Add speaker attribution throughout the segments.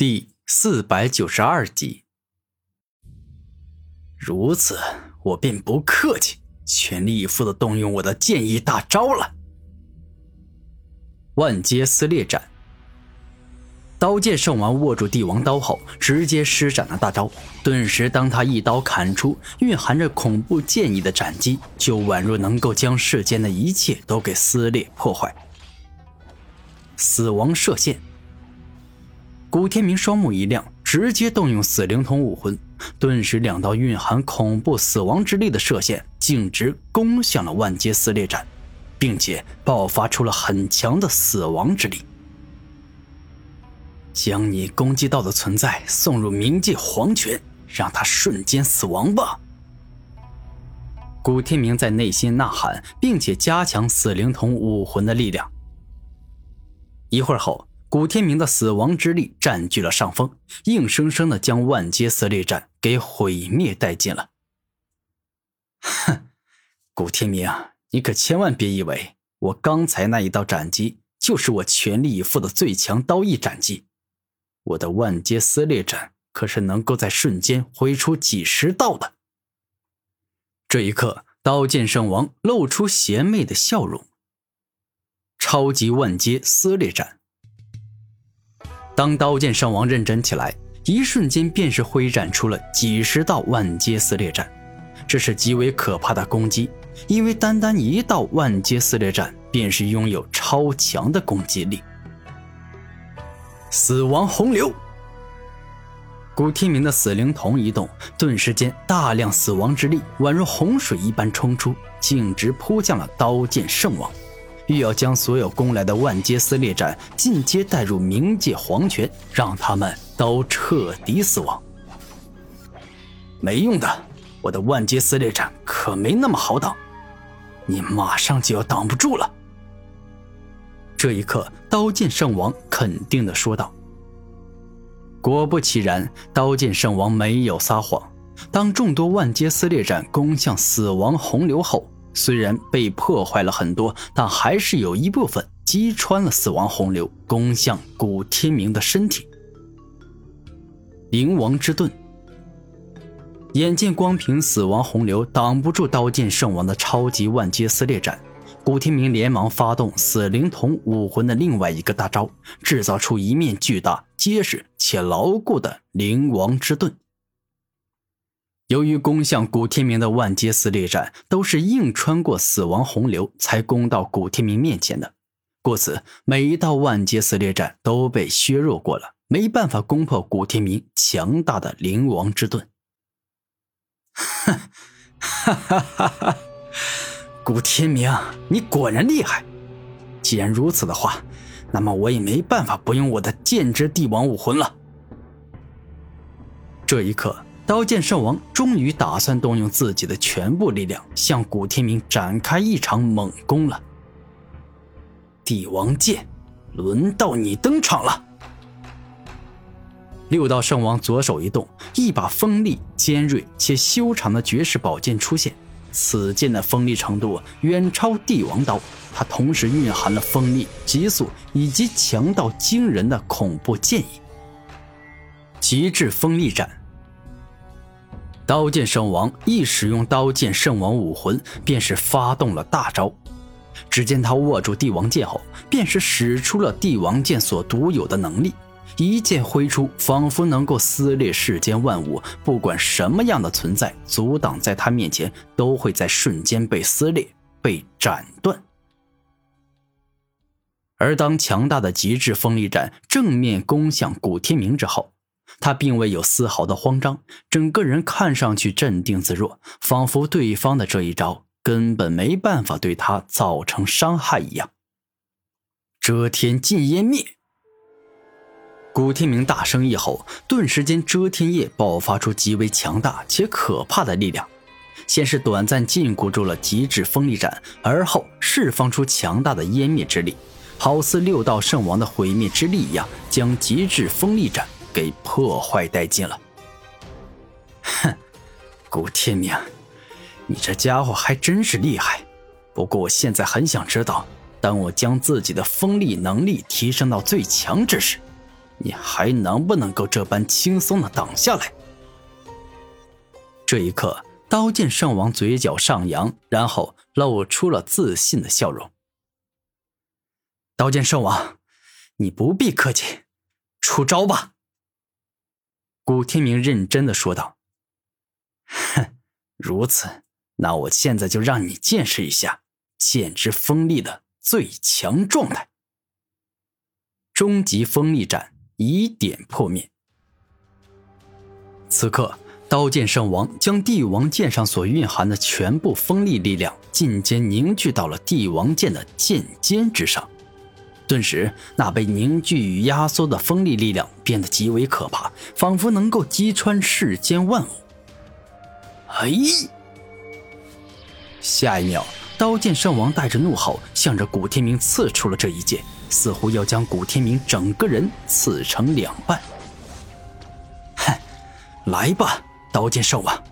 Speaker 1: 第四百九十二集。如此，我便不客气，全力以赴的动用我的剑意大招了。万阶撕裂斩。刀剑圣王握住帝王刀后，直接施展了大招。顿时，当他一刀砍出蕴含着恐怖剑意的斩击，就宛若能够将世间的一切都给撕裂破坏。死亡射线。古天明双目一亮，直接动用死灵童武魂，顿时两道蕴含恐怖死亡之力的射线径直攻向了万阶撕裂斩，并且爆发出了很强的死亡之力。将你攻击到的存在送入冥界黄泉，让他瞬间死亡吧！古天明在内心呐喊，并且加强死灵童武魂的力量。一会儿后。古天明的死亡之力占据了上风，硬生生的将万阶撕裂战给毁灭殆尽了。哼，古天明，你可千万别以为我刚才那一道斩击就是我全力以赴的最强刀意斩击。我的万阶撕裂斩可是能够在瞬间挥出几十道的。这一刻，刀剑圣王露出邪魅的笑容。超级万阶撕裂斩。当刀剑圣王认真起来，一瞬间便是挥斩出了几十道万阶撕裂斩，这是极为可怕的攻击，因为单单一道万阶撕裂斩便是拥有超强的攻击力。死亡洪流，古天明的死灵瞳一动，顿时间大量死亡之力宛如洪水一般冲出，径直扑向了刀剑圣王。欲要将所有攻来的万阶撕裂斩进阶带入冥界黄泉，让他们都彻底死亡。没用的，我的万阶撕裂斩可没那么好挡，你马上就要挡不住了。这一刻，刀剑圣王肯定的说道。果不其然，刀剑圣王没有撒谎。当众多万阶撕裂斩攻向死亡洪流后。虽然被破坏了很多，但还是有一部分击穿了死亡洪流，攻向古天明的身体。灵王之盾，眼见光凭死亡洪流挡不住刀剑圣王的超级万阶撕裂斩，古天明连忙发动死灵童武魂的另外一个大招，制造出一面巨大、结实且牢固的灵王之盾。由于攻向古天明的万阶撕裂战都是硬穿过死亡洪流才攻到古天明面前的，故此每一道万阶撕裂战都被削弱过了，没办法攻破古天明强大的灵王之盾。哼，哈哈哈哈！古天明，你果然厉害。既然如此的话，那么我也没办法不用我的剑之帝王武魂了。这一刻。刀剑圣王终于打算动用自己的全部力量，向古天明展开一场猛攻了。帝王剑，轮到你登场了！六道圣王左手一动，一把锋利、尖锐且修长的绝世宝剑出现。此剑的锋利程度远超帝王刀，它同时蕴含了锋利、急速以及强到惊人的恐怖剑意——极致锋利斩。刀剑圣王一使用刀剑圣王武魂，便是发动了大招。只见他握住帝王剑后，便是使出了帝王剑所独有的能力，一剑挥出，仿佛能够撕裂世间万物，不管什么样的存在阻挡在他面前，都会在瞬间被撕裂、被斩断。而当强大的极致锋利斩正面攻向古天明之后，他并未有丝毫的慌张，整个人看上去镇定自若，仿佛对方的这一招根本没办法对他造成伤害一样。遮天禁烟灭！古天明大声一吼，顿时间遮天叶爆发出极为强大且可怕的力量，先是短暂禁锢住了极致锋利斩，而后释放出强大的湮灭之力，好似六道圣王的毁灭之力一样，将极致锋利斩。给破坏殆尽了。哼，古天明，你这家伙还真是厉害。不过我现在很想知道，当我将自己的锋利能力提升到最强之时，你还能不能够这般轻松的挡下来？这一刻，刀剑圣王嘴角上扬，然后露出了自信的笑容。刀剑圣王，你不必客气，出招吧。古天明认真的说道。哼，如此，那我现在就让你见识一下剑之锋利的最强状态。终极锋利斩，以点破灭。此刻。刀剑圣王将帝王剑上所蕴含的全部锋利力量尽皆凝聚到了帝王剑的剑尖之上，顿时，那被凝聚与压缩的锋利力量变得极为可怕，仿佛能够击穿世间万物。哎！下一秒，刀剑圣王带着怒吼，向着古天明刺出了这一剑，似乎要将古天明整个人刺成两半。哼，来吧！刀剑圣王，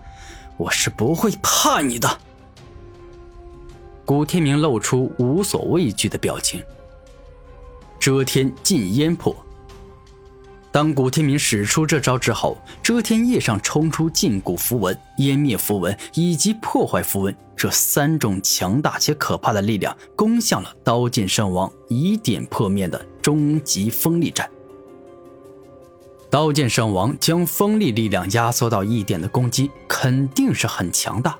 Speaker 1: 我是不会怕你的。古天明露出无所畏惧的表情。遮天禁烟破。当古天明使出这招之后，遮天叶上冲出禁锢符文、湮灭符文以及破坏符文这三种强大且可怕的力量，攻向了刀剑圣王以点破灭的终极锋利战。刀剑圣王将锋利力量压缩到一点的攻击肯定是很强大，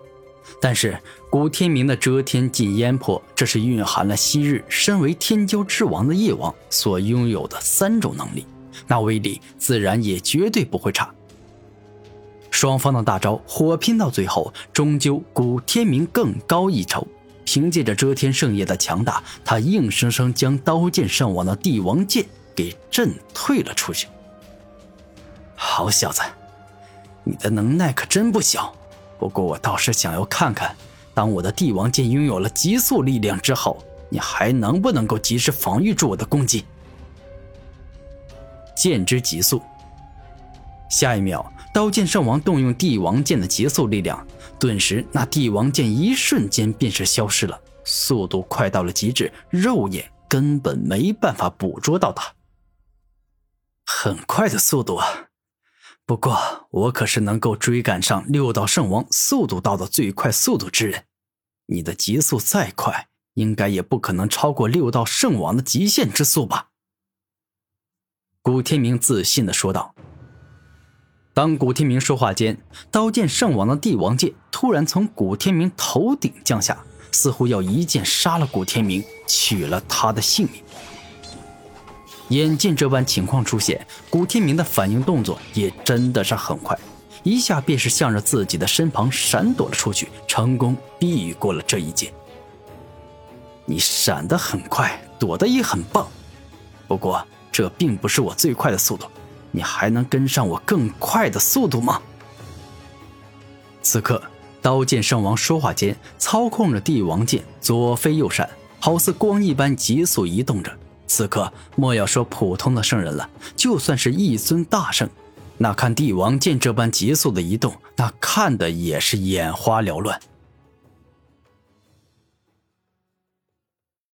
Speaker 1: 但是古天明的遮天禁烟破，这是蕴含了昔日身为天骄之王的夜王所拥有的三种能力，那威力自然也绝对不会差。双方的大招火拼到最后，终究古天明更高一筹，凭借着遮天圣业的强大，他硬生生将刀剑圣王的帝王剑给震退了出去。好小子，你的能耐可真不小。不过我倒是想要看看，当我的帝王剑拥有了极速力量之后，你还能不能够及时防御住我的攻击？剑之极速。下一秒，刀剑圣王动用帝王剑的极速力量，顿时那帝王剑一瞬间便是消失了，速度快到了极致，肉眼根本没办法捕捉到它。很快的速度啊！不过，我可是能够追赶上六道圣王速度到的最快速度之人。你的极速再快，应该也不可能超过六道圣王的极限之速吧？古天明自信的说道。当古天明说话间，刀剑圣王的帝王剑突然从古天明头顶降下，似乎要一剑杀了古天明，取了他的性命。眼见这般情况出现，古天明的反应动作也真的是很快，一下便是向着自己的身旁闪躲了出去，成功避过了这一剑。你闪得很快，躲得也很棒，不过这并不是我最快的速度，你还能跟上我更快的速度吗？此刻，刀剑圣王说话间，操控着帝王剑左飞右闪，好似光一般急速移动着。此刻莫要说普通的圣人了，就算是一尊大圣，那看帝王剑这般急速的移动，那看的也是眼花缭乱。